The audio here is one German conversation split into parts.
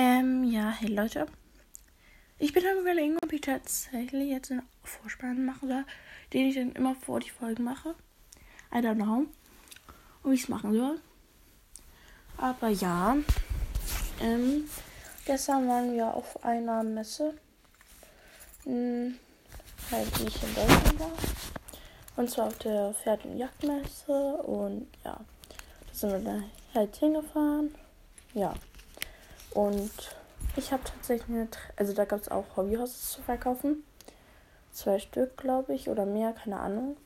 Ähm, ja, hey Leute. Ich bin am überlegen, ob ich tatsächlich jetzt einen Vorspann machen soll, den ich dann immer vor die Folgen mache. I don't know, ob ich es machen soll. Aber ja, ähm, gestern waren wir auf einer Messe. Hm, halt nicht in Deutschland war. Und zwar auf der Pferd- und Jagdmesse. Und ja, da sind wir dann halt hingefahren. Ja. Und ich habe tatsächlich eine, also da gab es auch Hobbyhorses zu verkaufen. Zwei Stück, glaube ich, oder mehr, keine Ahnung.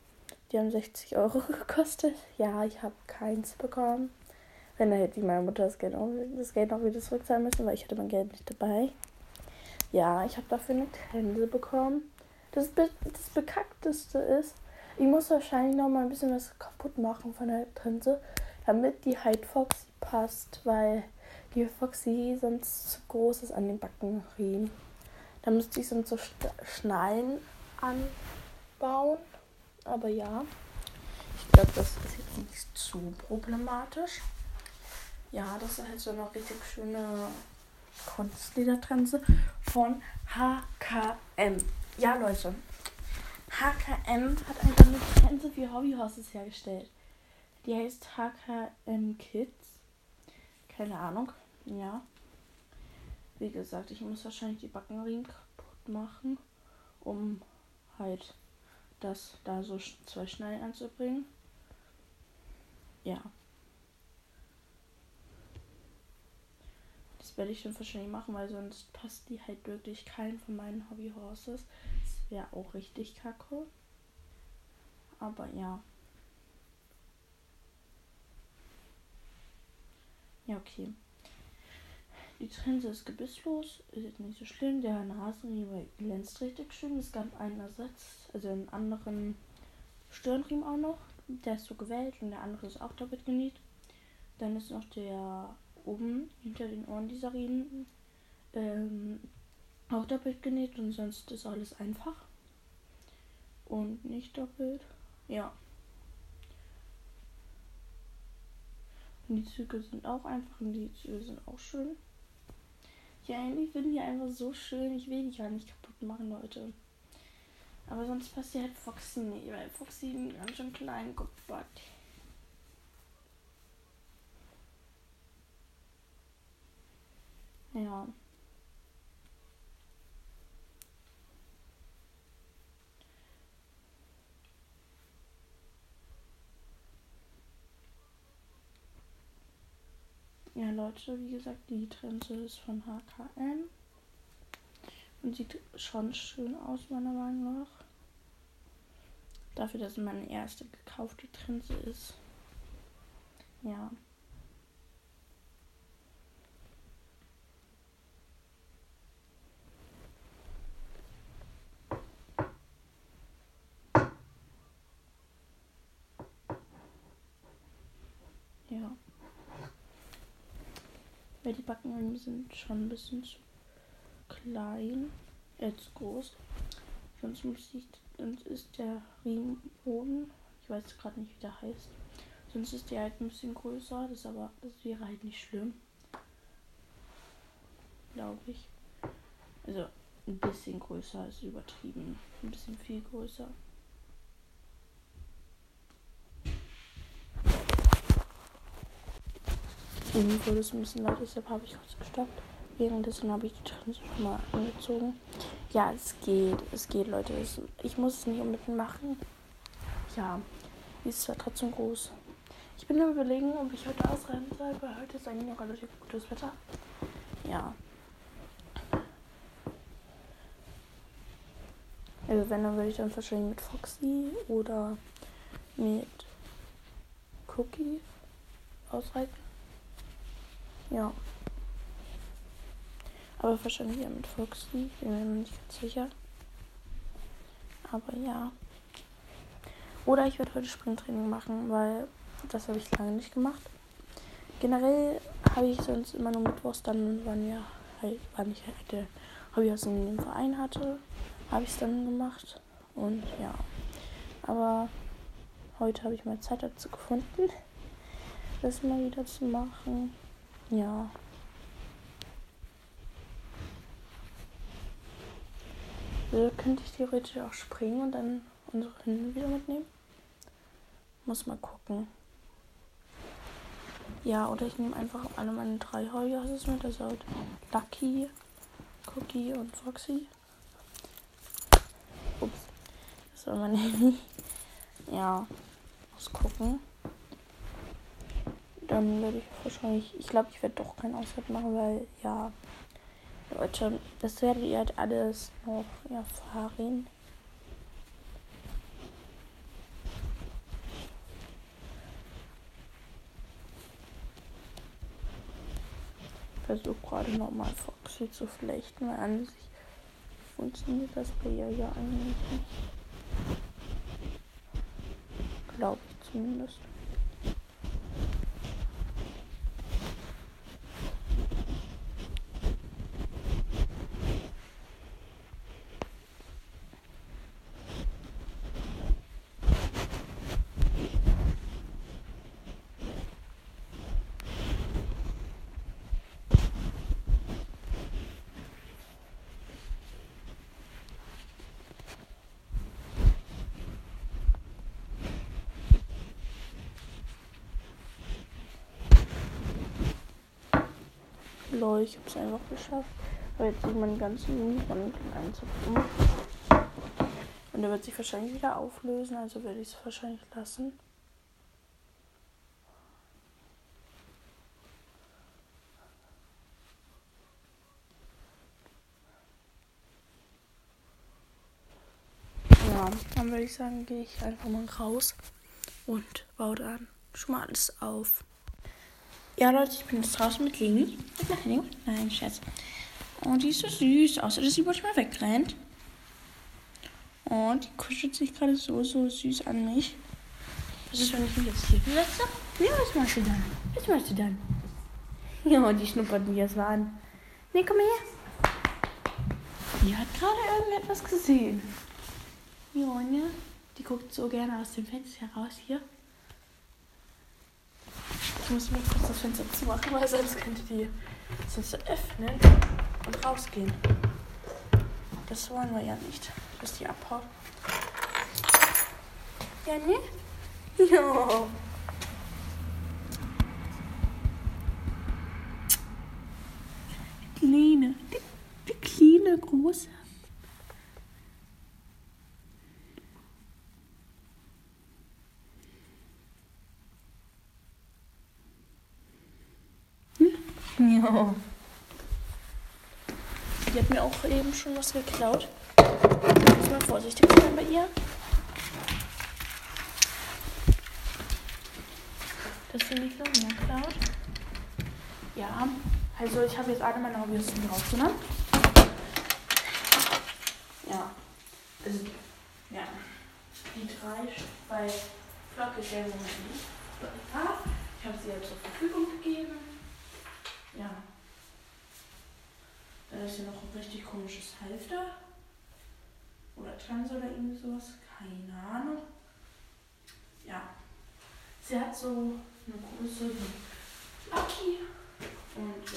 Die haben 60 Euro gekostet. Ja, ich habe keins bekommen. Wenn da hätte ich meiner Mutter das Geld, auch, das Geld noch wieder zurückzahlen müssen, weil ich hatte mein Geld nicht dabei. Ja, ich habe dafür eine Trense bekommen. Das, Be das Bekackteste ist, ich muss wahrscheinlich noch mal ein bisschen was kaputt machen von der Trense, damit die halt Foxy passt, weil die Foxy sonst zu groß an den Backenriemen. Da müsste ich sonst so Schnallen anbauen. Aber ja, ich glaube, das ist jetzt nicht zu problematisch. Ja, das ist halt so eine richtig schöne Kunstledertrense von HKM. Ja, Leute. HKM hat einfach eine Trense für Hobbyhorses hergestellt. Die heißt HKM Kids. Keine Ahnung. Ja. Wie gesagt, ich muss wahrscheinlich die Backenriemen kaputt machen, um halt das da so zwei Schnallen anzubringen. Ja. Das werde ich dann wahrscheinlich machen, weil sonst passt die halt wirklich kein von meinen Hobbyhorses. Das wäre auch richtig kacke. Aber ja. Ja, okay. Die Trense ist gebisslos, ist nicht so schlimm. Der Nasenriemen glänzt richtig schön. Es gab einen Ersatz, also einen anderen Stirnriemen auch noch. Der ist so gewellt und der andere ist auch doppelt genäht. Dann ist noch der oben hinter den Ohren dieser Riemen ähm, auch doppelt genäht und sonst ist alles einfach. Und nicht doppelt. Ja. Und die Züge sind auch einfach und die Züge sind auch schön. Ja, eigentlich finde die einfach so schön. Ich will die gar nicht kaputt machen, Leute. Aber sonst passt die halt Foxy nicht, weil Foxy einen ganz schön kleinen Kopf hat. Ja. Ja, Leute, wie gesagt, die Trense ist von HKM. Und sieht schon schön aus, meiner Meinung nach. Dafür, dass es meine erste gekaufte Trense ist. Ja. Ja. Weil die Backen sind schon ein bisschen zu klein. Jetzt groß. Sonst muss ich. Sonst ist der Riemen oben. Ich weiß gerade nicht, wie der heißt. Sonst ist der halt ein bisschen größer. Das aber. Das wäre halt nicht schlimm. Glaube ich. Also ein bisschen größer ist übertrieben. Ein bisschen viel größer. Irgendwie wurde es ein bisschen laut, deshalb habe ich kurz gestoppt. Währenddessen habe ich die Trense schon mal angezogen. Ja, es geht, es geht, Leute. Es, ich muss es nicht unbedingt machen. Ja, ist zwar trotzdem groß. Ich bin am überlegen, ob ich heute ausrennen soll, weil heute ist eigentlich noch relativ gutes Wetter. Ja. Also wenn, dann würde ich dann wahrscheinlich mit Foxy oder mit Cookie ausreiten. Ja. Aber wahrscheinlich eher mit Foxy. Bin mir nicht ganz sicher. Aber ja. Oder ich werde heute Sprinttraining machen, weil das habe ich lange nicht gemacht. Generell habe ich sonst immer nur Mittwochs, dann wann ja halt, wann ich halt der Hobby aus dem Verein hatte, habe ich es dann gemacht. Und ja. Aber heute habe ich mal Zeit dazu gefunden, das mal wieder zu machen. Ja. Also könnte ich theoretisch auch springen und dann unsere Hunde wieder mitnehmen. Muss mal gucken. Ja, oder ich nehme einfach alle meine drei Heuhäuser mit. Also halt Lucky, Cookie und Foxy. Ups. Das war mein Handy. Ja, muss gucken. Dann werde ich wahrscheinlich, ich glaube, ich werde doch keinen Ausflug machen, weil ja, Leute, das werdet ihr halt alles noch erfahren. Ich versuche gerade nochmal Foxy zu flechten, weil an sich funktioniert das bei ihr ja eigentlich nicht. Glaube ich zumindest. Lol, ich habe es einfach geschafft. Aber jetzt sieht man ganzen Mini-Rand einzukommen. Und er wird sich wahrscheinlich wieder auflösen, also werde ich es wahrscheinlich lassen. Ja, dann würde ich sagen, gehe ich einfach mal raus und baue dann schon mal alles auf. Ja, Leute, ich bin jetzt draußen mit Leni. Nein, Scherz. Und die ist so süß, außer dass sie manchmal wegrennt. Und die kuschelt sich gerade so, so süß an mich. Was ist, wenn ich mich jetzt hier setze? Ja, was machst du dann? Was machst du dann? Ja, und die schnuppert mich erst mal an. Nee, komm mal her. Die hat gerade irgendetwas gesehen. Ja, ne? Die guckt so gerne aus dem Fenster heraus hier. Ich muss mir kurz das Fenster zumachen, weil sonst könnte die sonst öffnen und rausgehen. Das wollen wir ja nicht, dass die abhaut. Ja, ne? Ja. Kleine, die, die kleine große. Ja. Die hat mir auch eben schon was geklaut. Ich muss mal vorsichtig sein bei ihr. Das finde ich noch mehr klaut. Ja, also ich habe jetzt alle meine Hobbyisten rausgenommen. Ja, also, ja. Die drei bei Flocke gelbe nicht. Ich habe sie jetzt zur Verfügung gegeben. Ja. Da ist ja noch ein richtig komisches Halfter. Oder Trans oder irgendwie sowas. Keine Ahnung. Ja. Sie hat so eine wie Lucky. Und.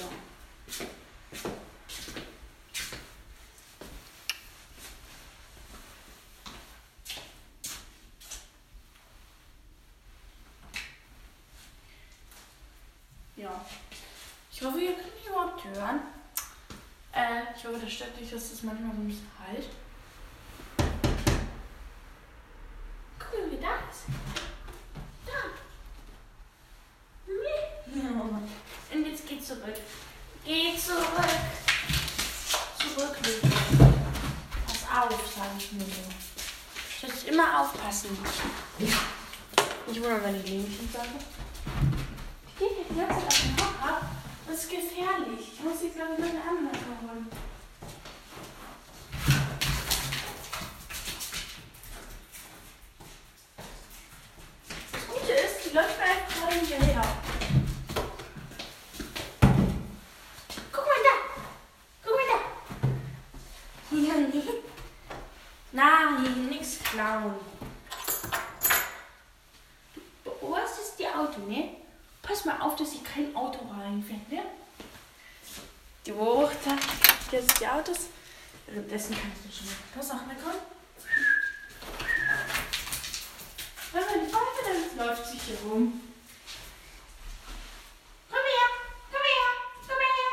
Ja. Ich hoffe, ihr könnt mich überhaupt hören. Äh, ich nicht, dass das manchmal so ein bisschen halt. Guck mal, wie das ist. Da. Ja. Und jetzt geh zurück. Geh zurück. Zurück. Pass auf, sage ich mir so. Ich muss immer aufpassen. Ich wundere, wenn ich Linchen sage. Ich gehe die ganze Zeit auf den Hocker. Das ist gefährlich. Ich muss sie, glaube ich, noch eine andere holen. Das Gute ist, die läuft mir einfach gerade hinterher. Guck mal da. Guck mal da. Ja, nee. Nein, nix klauen. Du beobachtest die Auto, ne? Pass mal auf, dass hier kein Auto reinfährt, ne? Die beobachtet jetzt die Autos. Währenddessen kann ich dir schon mal ein paar Sachen erkommen. Wenn man die Pfeife, dann läuft sie hier rum. Komm her, komm her, komm her,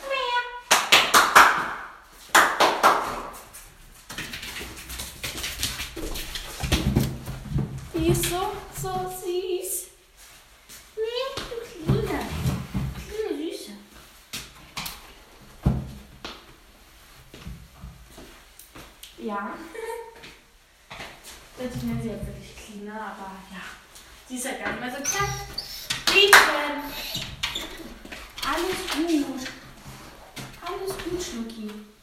komm her. Die ist so, so süß. Nee, du Kleine. Kleine Süße. Ja. Ich nenne sie jetzt wirklich Kleine, aber ja. Sie ist ja gar nicht mehr so klein. Mädchen. Alles gut. Alles gut, Schnucki.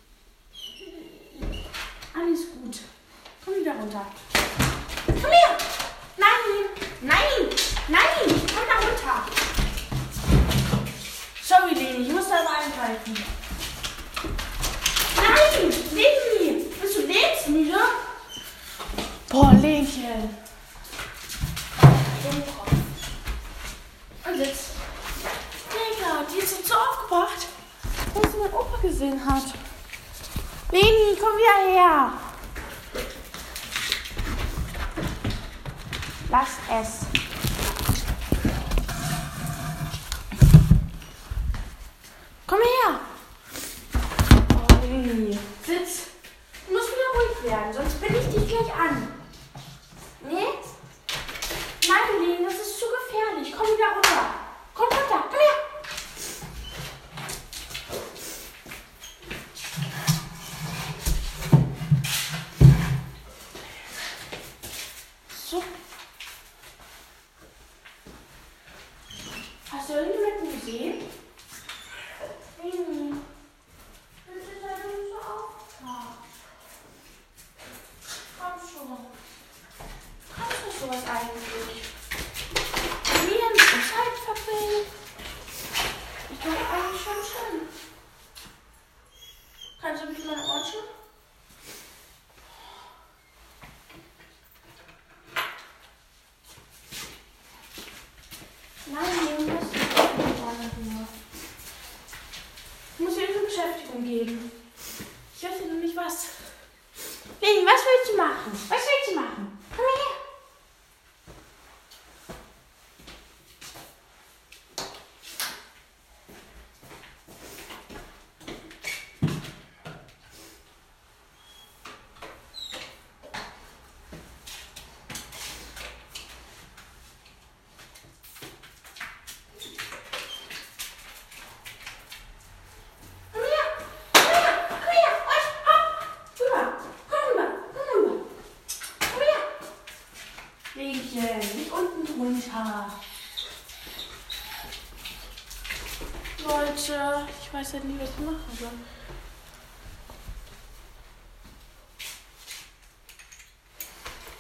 Weiß halt nie, was ich machen soll.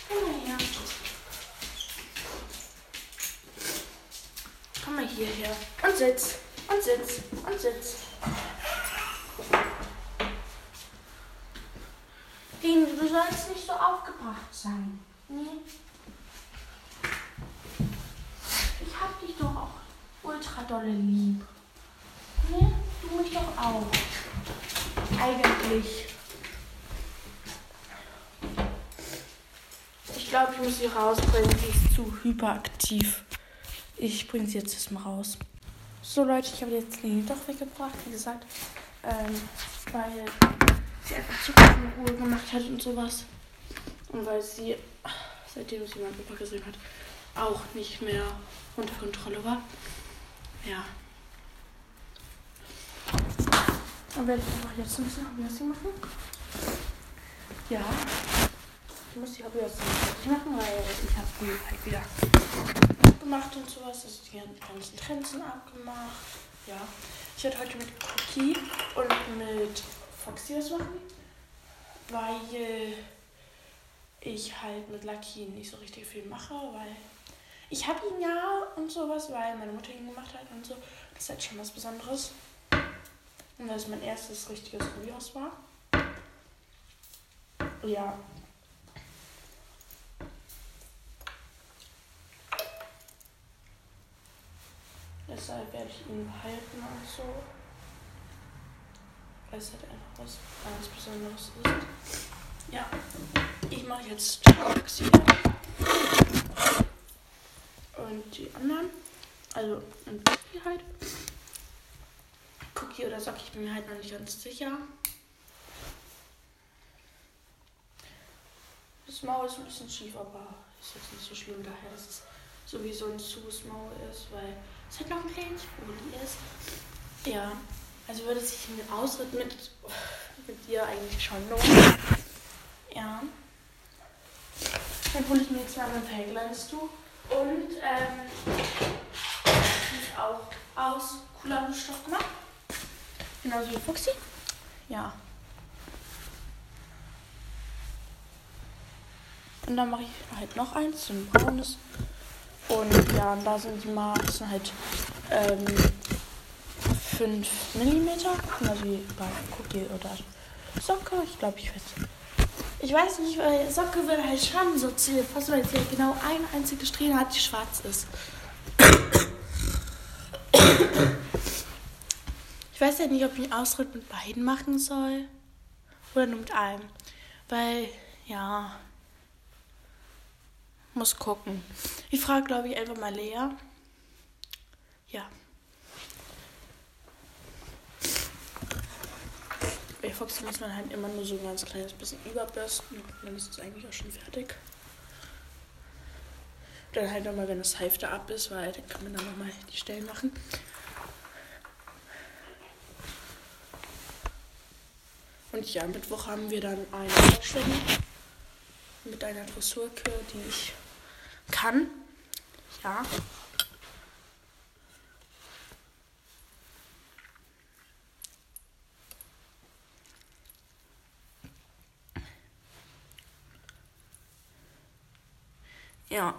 Komm mal her. Komm mal hierher. Und sitz. Und sitz. Und sitz. Ding, du sollst nicht so aufgebracht sein. Nee. Ich hab dich doch auch ultra dolle lieb. Nee, du mich doch auch. Eigentlich. Ich glaube, ich muss sie rausbringen. Sie ist zu hyperaktiv. Ich bringe sie jetzt erstmal raus. So Leute, ich habe jetzt Leni doch weggebracht, wie gesagt. Ähm, weil sie einfach zu viel Ruhe gemacht hat und sowas. Und weil sie, seitdem sie meinen Opa gesehen hat, auch nicht mehr unter Kontrolle war. Ja. Dann werde ich einfach jetzt ein bisschen Hobbyhosting machen. Ja. Ich muss die Hobbyhosting fertig machen, weil ich habe die halt wieder gemacht und sowas. Also die ganzen Trenzen abgemacht. Ja. Ich werde heute mit Cookie und mit Foxy was machen. Weil ich halt mit Lucky nicht so richtig viel mache, weil ich habe ihn ja und sowas, weil meine Mutter ihn gemacht hat und so. Das ist halt schon was Besonderes. Und weil es mein erstes richtiges Hobbyhaus war. Ja. Deshalb werde ich ihn behalten und so. weil es halt einfach was ganz Besonderes ist. Ja, ich mache jetzt Taxi. Und die anderen, also ein Cookie halt. Cookie oder Sock, ich bin mir halt noch nicht ganz sicher. Das Maul ist ein bisschen schief, aber ist jetzt nicht so schlimm, daher dass es sowieso ein zus Maul ist, weil es halt noch ein kleines Folie ist. Ja, also würde sich ein Ausritt mit, mit dir eigentlich schon lohnen. Ja. Dann hole ich mir jetzt mal mein Fellglanztuch. Und ähm, ist auch aus coolerem Stoff gemacht. Genauso wie Fuchsi. Ja. Und dann mache ich halt noch eins, so ein braunes. Und ja, und da sind die Maßen halt ähm, 5 mm. Also wie bei Cookie oder Socke. Ich glaube, ich weiß. Ich weiß nicht, weil Socke würde halt schon so ziel passen, weil sie halt genau eine einzige Strähne hat, die schwarz ist. Ich weiß ja nicht, ob ich einen Ausritt mit beiden machen soll. Oder nur mit einem. Weil, ja. Muss gucken. Ich frage, glaube ich, einfach mal Lea. Ja. Bei Fox muss man halt immer nur so ein ganz kleines bisschen überbürsten dann ist es eigentlich auch schon fertig. Dann halt nochmal, wenn das Hälfte ab ist, weil dann kann man dann nochmal die Stellen machen. Und ja, Mittwoch haben wir dann eine Vorstellung mit einer Dressurkür, die ich kann. Ja. Ja.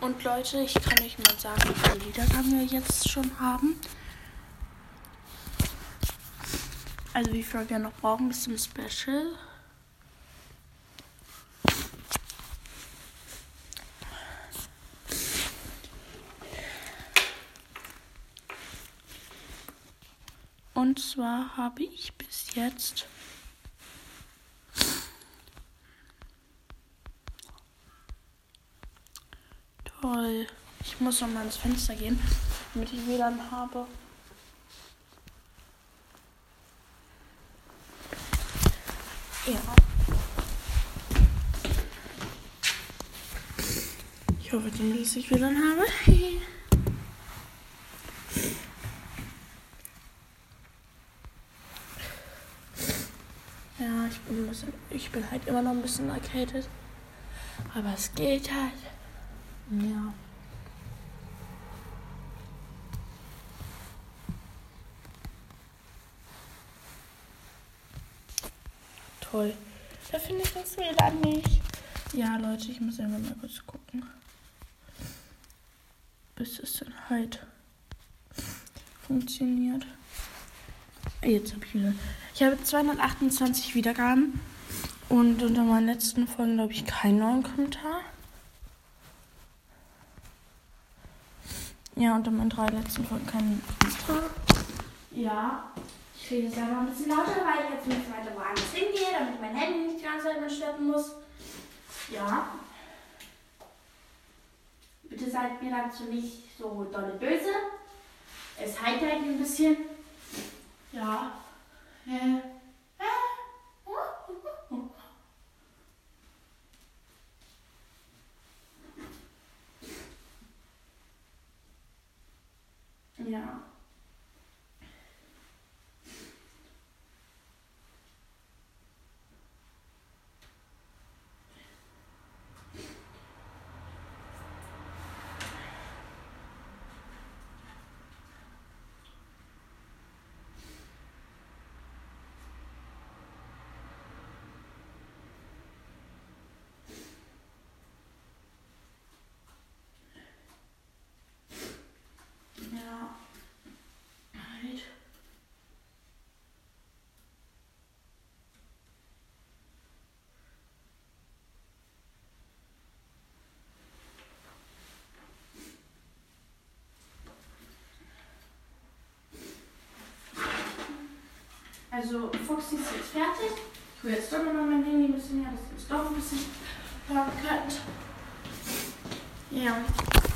Und Leute, ich kann euch mal sagen, wie viele Wiedergaben wir jetzt schon haben. Also wie viel wir noch brauchen bis zum Special. Und zwar habe ich bis jetzt toll. Ich muss noch mal ins Fenster gehen, damit ich WLAN habe. Ja. Ich hoffe dass ich WLAN habe. Ja, ich bin, bisschen, ich bin halt immer noch ein bisschen erkältet. Aber es geht halt. Ja. Toll. Da finde ich das WLAN nicht. Ja, Leute, ich muss einfach mal kurz gucken. Bis es dann halt funktioniert. Jetzt habe ich wieder. Ich habe 228 Wiedergaben. Und unter meinen letzten Folgen, glaube ich, keinen neuen Kommentar. Ja, unter meinen drei letzten Folgen keinen Kommentar. Ja. Ich rede jetzt einfach ein bisschen lauter, weil ich jetzt nicht weiter woanders hingehe, damit mein Handy nicht die ganze Zeit mehr schleppen muss. Ja. Bitte seid mir dazu nicht so dolle böse. Es heitert ein bisschen. Ja. Äh. Ja. Ja. Also Foxy ist jetzt fertig. Ich hole jetzt doch nochmal mein Handy ein bisschen her, dass ihr es doch ein bisschen hören könnt. Ja,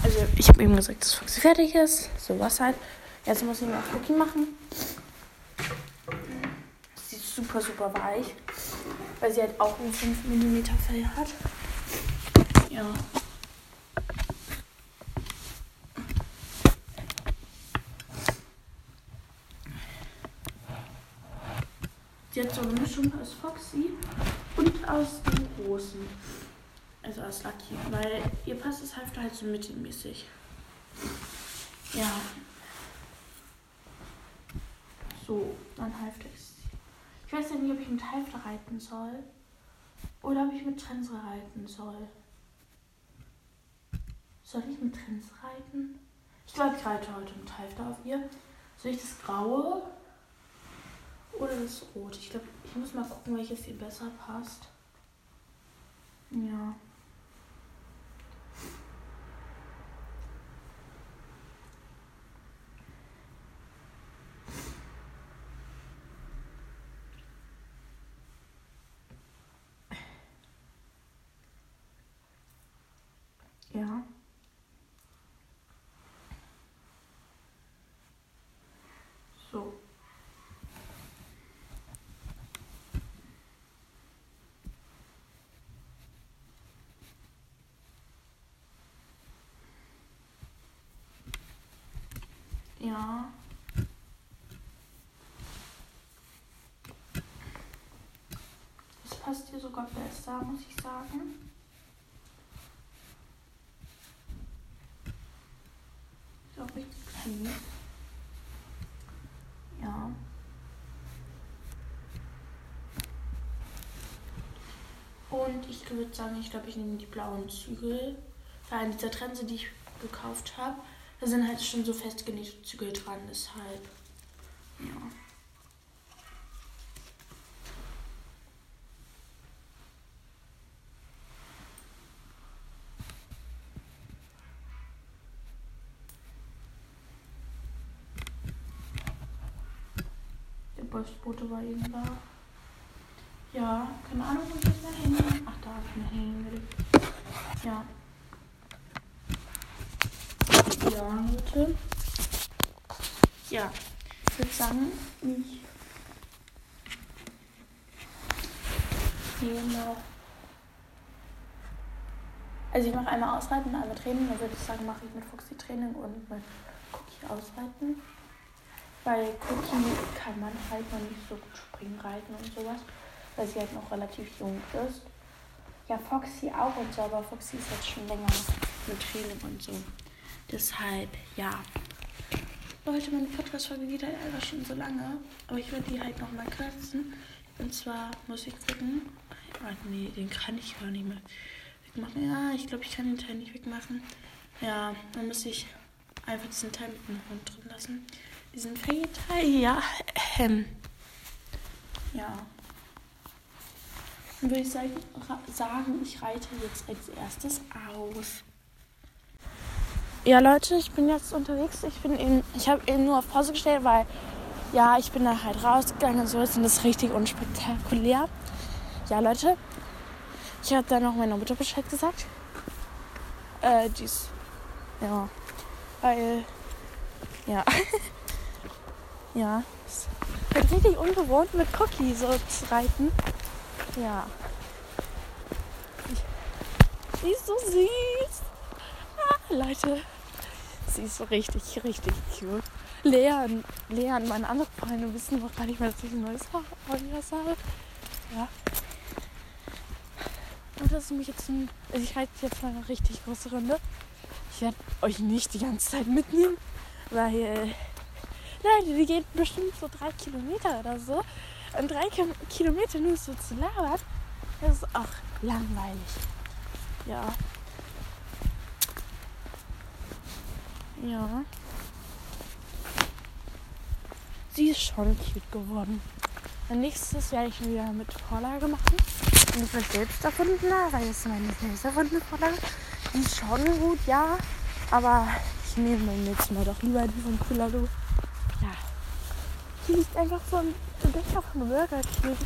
also ich habe eben gesagt, dass Foxy fertig ist. So was halt. Jetzt muss ich noch Cookie machen. Sie ist super, super weich. Weil sie halt auch ein 5 mm Fell hat. Ja. Sie hat so eine Mischung aus Foxy und aus dem Großen. Also aus Lucky. Weil ihr passt das Halfter halt so mittelmäßig. Ja. So, dann Halfter ist Ich weiß ja nicht, ob ich mit Halfter reiten soll. Oder ob ich mit Trense reiten soll. Soll ich mit Trense reiten? Ich glaube, ich reite heute mit Halfter auf ihr. Soll ich das Graue oder das Rot? Ich glaube, ich muss mal gucken, welches ihr besser passt. Ja. So. Ja. Das passt hier sogar besser, muss ich sagen. Hm. Ja. Und ich würde sagen, ich glaube, ich nehme die blauen Zügel. Weil an dieser Trense, die ich gekauft habe, da sind halt schon so festgenähte Zügel dran, deshalb. Ja. Postbote war eben da. Ja, keine Ahnung, wo ich das mal hin. Ach, da habe ich mir hingelegt. Ja. Ja, Leute. Ja, ich würde sagen, ich nehme. Also ich mache einmal Ausreiten, einmal Training. Dann würde ich sagen, mache ich mit Fuchsi Training und mit Cookie Ausreiten. Bei Cookie kann man halt noch nicht so gut springen reiten und sowas, weil sie halt noch relativ jung ist. Ja, Foxy auch und so, aber Foxy ist jetzt schon länger mit Training und so. Deshalb, ja. Leute, meine Podcast-Folge geht halt einfach schon so lange, aber ich werde die halt noch mal kürzen. Und zwar muss ich gucken. Ah, nee, den kann ich gar nicht mehr wegmachen. Ja, ich glaube, ich kann den Teil nicht wegmachen. Ja, dann muss ich einfach diesen Teil mit dem Hund drin lassen diesen Fake-Teil. Ja, ähm. Ja. Dann würde ich sagen, ich reite jetzt als erstes aus. Ja, Leute, ich bin jetzt unterwegs. Ich bin eben, ich habe eben nur auf Pause gestellt, weil ja, ich bin da halt rausgegangen und so ist und das ist richtig unspektakulär. Ja, Leute, ich habe dann noch meiner Mutter Bescheid gesagt. Äh, dies, ja, weil, ja. Ja, es wird richtig ungewohnt mit Cookie so zu reiten. Ja. Sie ist so süß. Ah, Leute, sie ist so richtig, richtig cute. Leon, Leon, meine andere Freunde wissen noch gar nicht mehr, dass ich ein neues Podcast habe. Ja. Und das ist mich jetzt ein, also ich reite jetzt mal eine richtig große Runde. Ich werde euch nicht die ganze Zeit mitnehmen, weil Nein, die gehen bestimmt so drei Kilometer oder so. Und drei Kilometer nur so zu labern, das ist auch langweilig. Ja. Ja. Sie ist schon cute geworden. Als nächstes werde ich wieder mit Vorlage machen. Und ich was selbst erfunden habe, weil es meine selbst erfundene Vorlage. Die ist schon gut, ja. Aber ich nehme beim nächsten Mal doch lieber die von Kulalo. Hier liegt einfach so ein Becher von Burger King.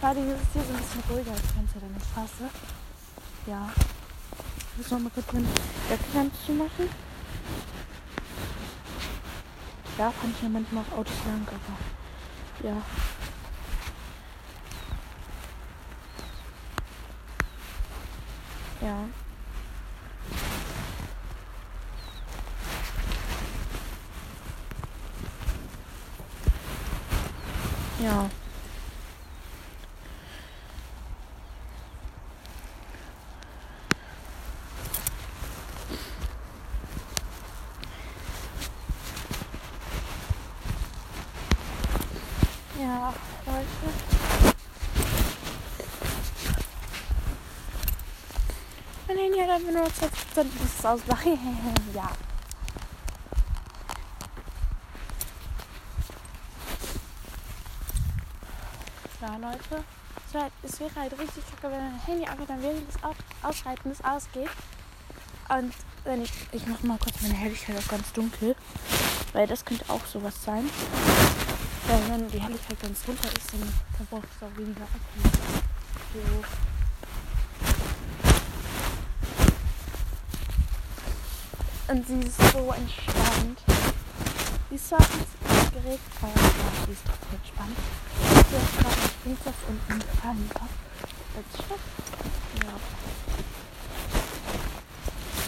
Gerade ist es hier so ein bisschen ruhiger als Fenster der Straße. Ja. Ich muss noch mal kurz meine Jacke zu machen. Ja, fand ich ja manchmal auch Autos lang, aber. Ja. Ja. Ja, Leute. Mein Handy hat einfach nur 20% bis es ausmachen. ja. Ja, Leute. Es wäre halt richtig kacke, wenn ein Handy einfach dann während des Ausschreitens ausgeht. Und wenn ich. Ich mache mal kurz meine Helligkeit auf ganz dunkel. Weil das könnte auch sowas sein. Weil wenn die Helligkeit ganz runter ist, dann verbraucht es auch weniger Akku. So. Und sie ist so entspannt. Die ist zwar Gerät, aber sie ist trotzdem entspannt. Sie hat gerade Springzopf und einen Gefallenpop. Als Stoff. Ja.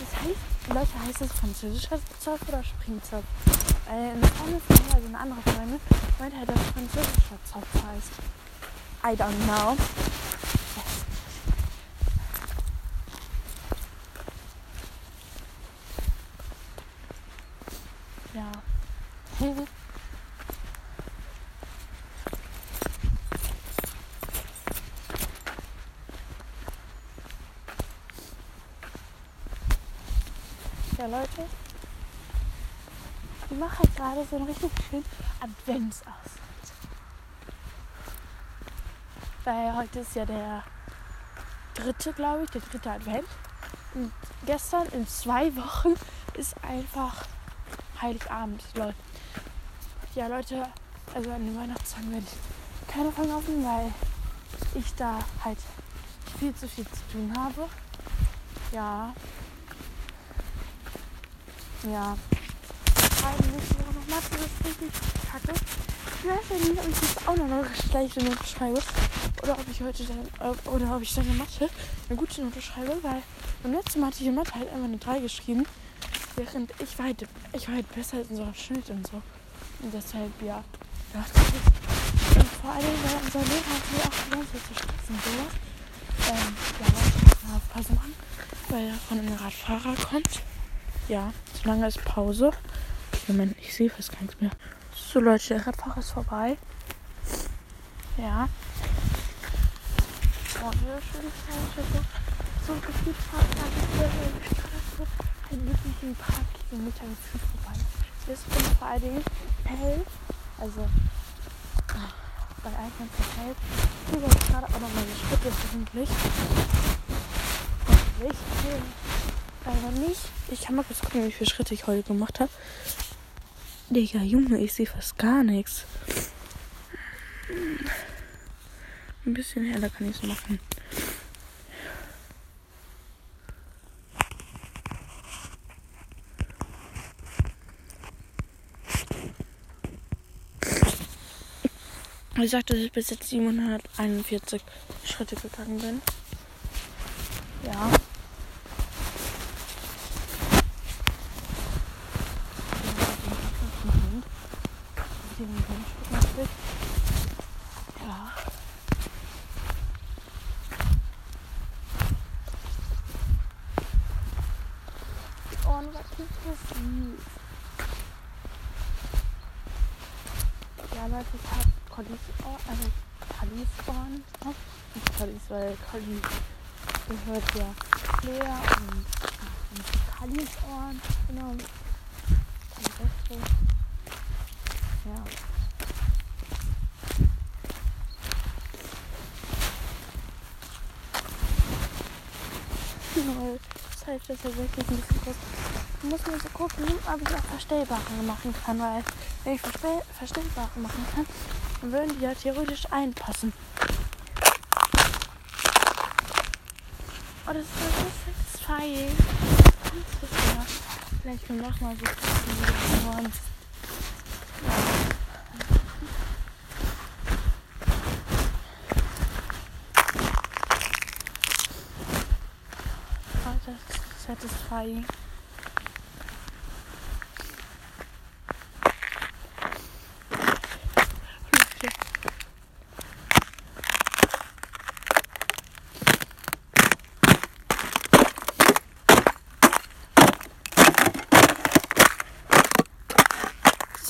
Das heißt, Leute, heißt es französischer Zopf oder Springzopf? Äh, eine Freundin also eine andere Freundin, meint halt, dass französischer Zopf heißt. I don't know. Ja. ja, Leute. Ich mache halt gerade so einen richtig schönen Adventsausflug. Weil heute ist ja der dritte, glaube ich, der dritte Advent. Und gestern in zwei Wochen ist einfach Heiligabend, Leute. Ja, Leute, also an den Weihnachtstagen werde ich keine Folgen aufnehmen, weil ich da halt viel zu viel zu tun habe. Ja. Ja schreiben nächste Woche noch Mathe. Das ist richtig kacke. Ich weiß ja nicht, ob ich jetzt auch noch eine schlechte Note schreibe. Oder ob ich heute dann, äh, oder ob ich dann in Mathe eine gute Note schreibe, weil beim letzten Mal hatte ich in Mathe halt einfach eine 3 geschrieben. Während ich war halt, ich war halt besser so einem Schnitt und so. Und deshalb, ja, dachte ich. Und vor allem, weil unser Lehrer hat mir auch die ganze Zeit stressen und sowas. Ähm, ja, ich auf Pause machen, weil er von einem Radfahrer kommt. Ja, solange ist Pause. Moment, ich sehe fast gar nichts mehr. So Leute, der Radfahrer ist vorbei. Ja. Oh, schön so gefühlt ein wirklich ein paar Kilometer gefühlt vorbei. Hier ist vor allen Dingen hell. Also bei Eichmann hell. Hier war gerade auch noch meine Schritte hoffentlich. Hoffentlich. Aber nicht. Ich kann mal kurz gucken, wie viele Schritte ich heute gemacht habe. Digga, Junge, ich sehe fast gar nichts. Ein bisschen heller kann ich es machen. Ich sagte, dass ich bis jetzt 741 Schritte gegangen bin. Ja. Ja. Ohren wachsen so süß. Ja, Leute, ich habe Collies also Collies Ohren. Nicht Collies, weil Collie gehört ja Claire und, und Collies Ohren. Genau. Ja. Das heißt, dass er wirklich ein bisschen kostet. muss man so gucken, ob ich auch verstellbare machen kann, weil wenn ich verstell verstellbare machen kann, würden die ja theoretisch einpassen. Oh, das ist so satisfying. Vielleicht können wir nochmal so gucken, Oh, das ist satisfying.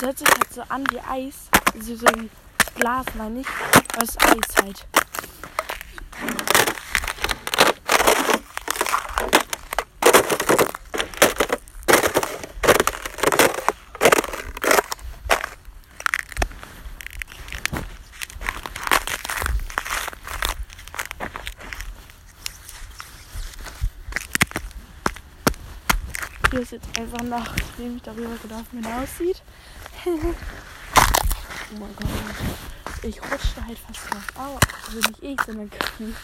Das hört sich halt so an wie Eis. So, so wie Glas, meine ich. Ist Eis halt. Hier ist jetzt einfach nachdem ich darüber gelaufen bin, aussieht. Oh mein Gott. Ich rutschte halt fast drauf auf. Also nicht ich, sondern Küken.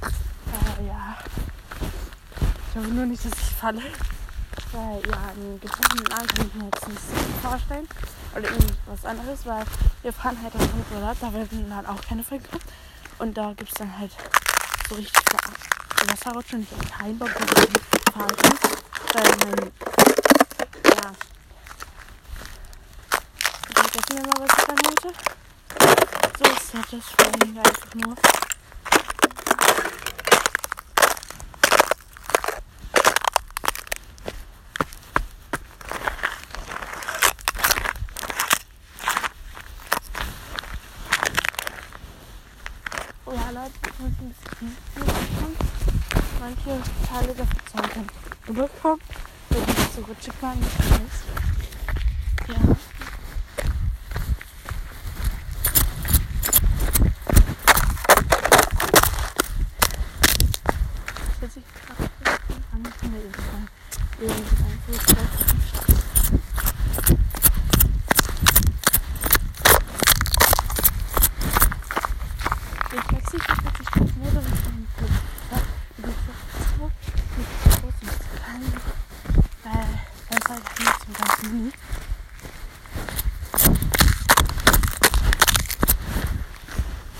Äh, ja. Ich hoffe nur nicht, dass ich falle. Weil, ja, einen gebrochenen Arm kann ich mir jetzt nicht vorstellen. Oder irgendwas anderes, weil wir fahren halt auf Urlaub, da werden dann auch keine kommen. Und da gibt es dann halt so richtig Wasserrutschen und ich habe keinen Bock, dass fahren kann. Weil man, ja, mir mal, was ich wollte. So ist das, Feeling einfach nur. Oh ja, Leute, ich muss ein bisschen bekommen. Manche Teile der Verzeihung bekommen, wenn ich so rutschig war, nicht ist. Ja. Das hört sich gerade an, ich bin da irgendwann irgendein Fußball. Ich weiß nicht, ob ich das Modell von die so nicht groß und klein, weil das halt nicht zum ganzen nie.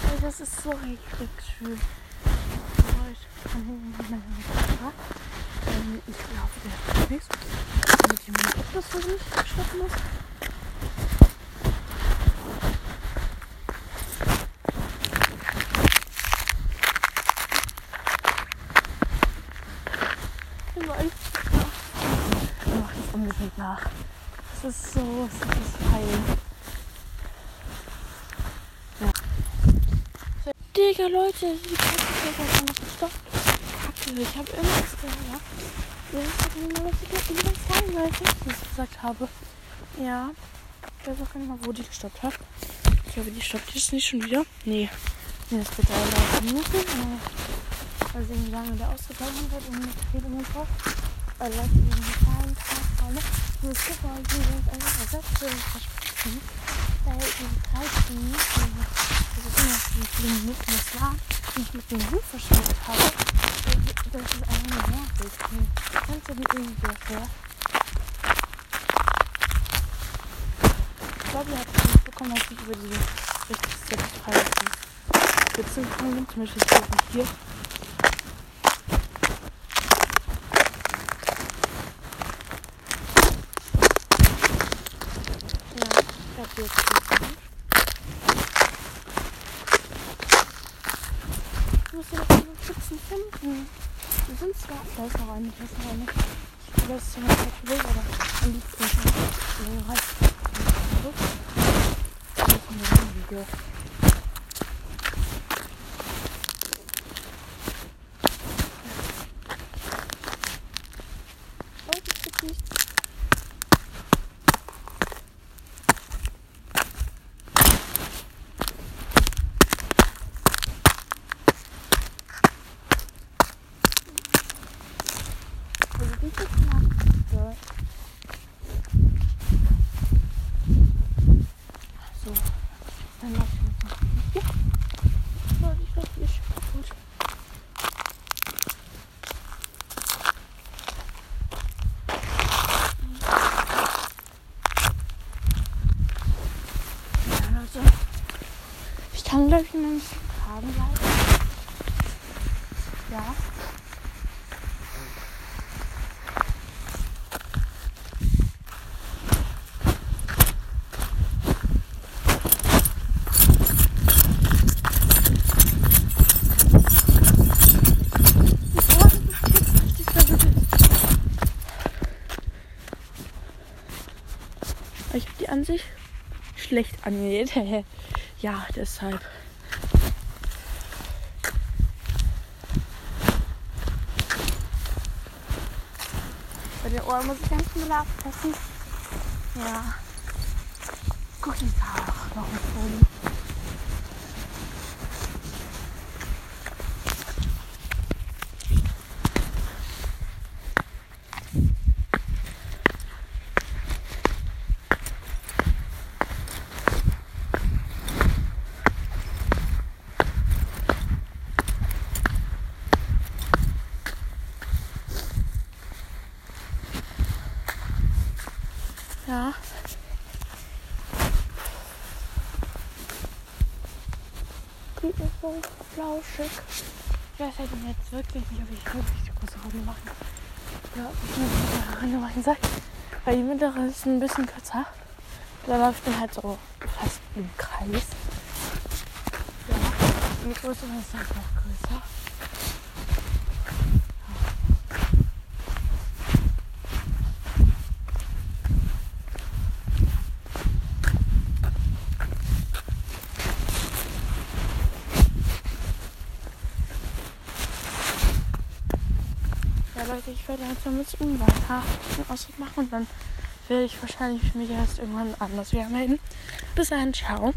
Ey, Das ist so richtig schön. Oh, ich kann hinten nicht mehr mit ähm, Ich glaube, der ist nichts. Damit ich meinen Abschluss nicht stoppen muss. Vielleicht. Mach das unbedingt nach. Das ist so satisfying. Ja. So, Digga, Leute, die einfach noch gestoppt. Kacke, ich habe irgendwas gehört. Ja, ich hab mir was irgendwas sagen, weil ich das gesagt habe. Ja. Ich weiß auch gar nicht mal, wo die gestoppt hat. Ich hoffe, die stoppt jetzt nicht schon wieder. Nee. Nee, das wird 30 Minuten. Sie irgendwie lange der ausgegangen wird und mit Redungen drauf. Weil Leute, die Tag haben, nur super, die sind einfach ersetzt. Weil diese 30 Minuten, viele Minuten das war, die ich mit dem Hund verschwendet habe, das ist einfach nur nervig. Kannst du die irgendwie erklären? Ich glaube, ihr habt es mitbekommen, als ich über diese richtig satisfying Witze gekommen bin. Zum Beispiel hier. jetzt Ich muss ja noch einen Schützen finden. Wir sind zwar. Da ist noch eine, da ist noch eine. Ich glaube, das ist noch ein Bild, aber am liebsten ist noch länger halt. Das ist ein Video. Oh, das gibt nichts. Also die Pizza macht so. kann, glaube ich, noch ein bisschen tragen bleiben. Ja. Ich habe die an sich angenäht. ja, deshalb. Bei den Ohren muss ich ganz schön aufpassen. Ja. Cookies auch noch mit Folie. Ja. Die ist so flauschig. Ich weiß halt jetzt wirklich nicht, ob ich wirklich die große Runde machen. Ja, ob ich eine mittlere Runde machen soll. Weil die mittlere ist ein bisschen kürzer. Da läuft man halt so fast im Kreis. Ja. Die größere ist noch größer. Ja, Leute, ein bisschen weiter einen Ausdruck machen und dann werde ich wahrscheinlich mich erst irgendwann anders wieder melden. Bis dann, ciao.